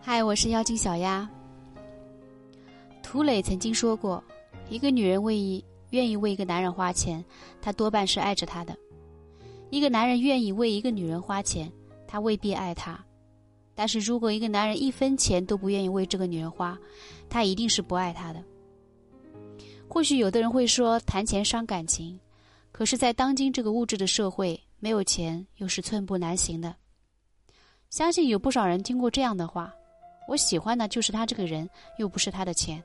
嗨，我是妖精小丫。涂磊曾经说过，一个女人为一愿意为一个男人花钱，她多半是爱着他的；一个男人愿意为一个女人花钱，他未必爱她。但是如果一个男人一分钱都不愿意为这个女人花，他一定是不爱她的。或许有的人会说谈钱伤感情，可是，在当今这个物质的社会，没有钱又是寸步难行的。相信有不少人听过这样的话。我喜欢的就是他这个人，又不是他的钱。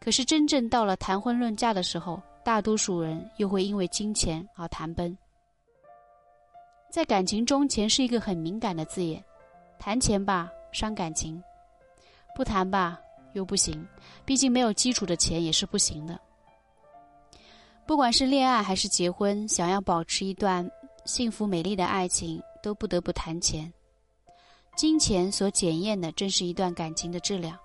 可是真正到了谈婚论嫁的时候，大多数人又会因为金钱而谈崩。在感情中，钱是一个很敏感的字眼，谈钱吧伤感情，不谈吧又不行，毕竟没有基础的钱也是不行的。不管是恋爱还是结婚，想要保持一段幸福美丽的爱情，都不得不谈钱。金钱所检验的，正是一段感情的质量。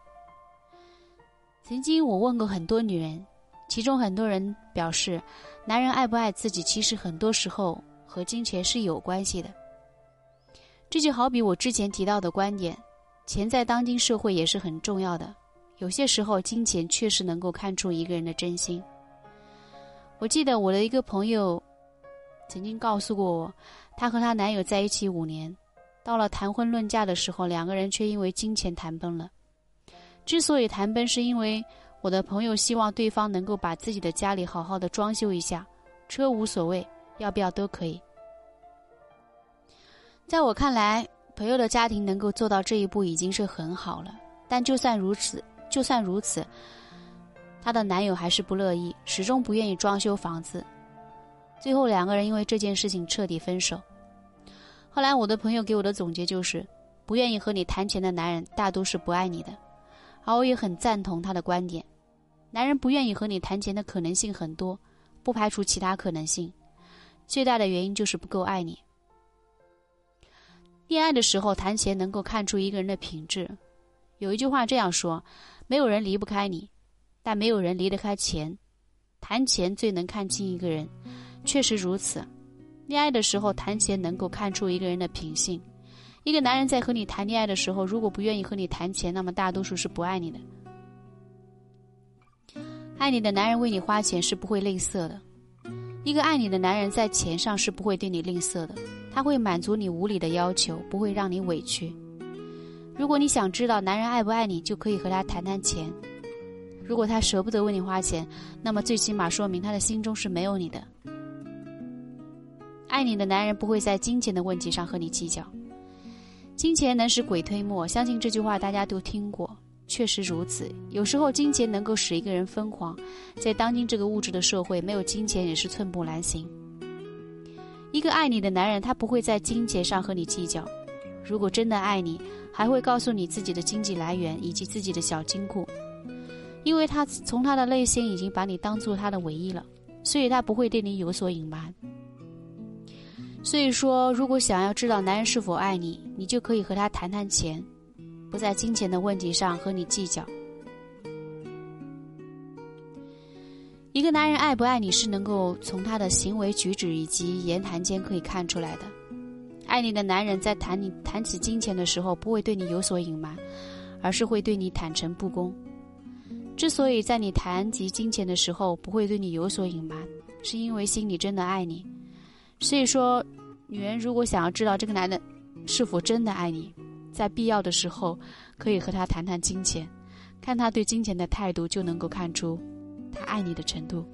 曾经我问过很多女人，其中很多人表示，男人爱不爱自己，其实很多时候和金钱是有关系的。这就好比我之前提到的观点，钱在当今社会也是很重要的。有些时候，金钱确实能够看出一个人的真心。我记得我的一个朋友，曾经告诉过我，她和她男友在一起五年。到了谈婚论嫁的时候，两个人却因为金钱谈崩了。之所以谈崩，是因为我的朋友希望对方能够把自己的家里好好的装修一下，车无所谓，要不要都可以。在我看来，朋友的家庭能够做到这一步已经是很好了。但就算如此，就算如此，她的男友还是不乐意，始终不愿意装修房子。最后，两个人因为这件事情彻底分手。后来，我的朋友给我的总结就是：不愿意和你谈钱的男人，大都是不爱你的。而我也很赞同他的观点。男人不愿意和你谈钱的可能性很多，不排除其他可能性。最大的原因就是不够爱你。恋爱的时候谈钱，能够看出一个人的品质。有一句话这样说：没有人离不开你，但没有人离得开钱。谈钱最能看清一个人，确实如此。恋爱的时候谈钱能够看出一个人的品性。一个男人在和你谈恋爱的时候，如果不愿意和你谈钱，那么大多数是不爱你的。爱你的男人为你花钱是不会吝啬的。一个爱你的男人在钱上是不会对你吝啬的，他会满足你无理的要求，不会让你委屈。如果你想知道男人爱不爱你，就可以和他谈谈钱。如果他舍不得为你花钱，那么最起码说明他的心中是没有你的。爱你的男人不会在金钱的问题上和你计较。金钱能使鬼推磨，相信这句话大家都听过，确实如此。有时候金钱能够使一个人疯狂，在当今这个物质的社会，没有金钱也是寸步难行。一个爱你的男人，他不会在金钱上和你计较。如果真的爱你，还会告诉你自己的经济来源以及自己的小金库，因为他从他的内心已经把你当做他的唯一了，所以他不会对你有所隐瞒。所以说，如果想要知道男人是否爱你，你就可以和他谈谈钱，不在金钱的问题上和你计较。一个男人爱不爱你是能够从他的行为举止以及言谈间可以看出来的。爱你的男人在谈你谈起金钱的时候，不会对你有所隐瞒，而是会对你坦诚不公。之所以在你谈及金钱的时候不会对你有所隐瞒，是因为心里真的爱你。所以说。女人如果想要知道这个男的是否真的爱你，在必要的时候可以和他谈谈金钱，看他对金钱的态度，就能够看出他爱你的程度。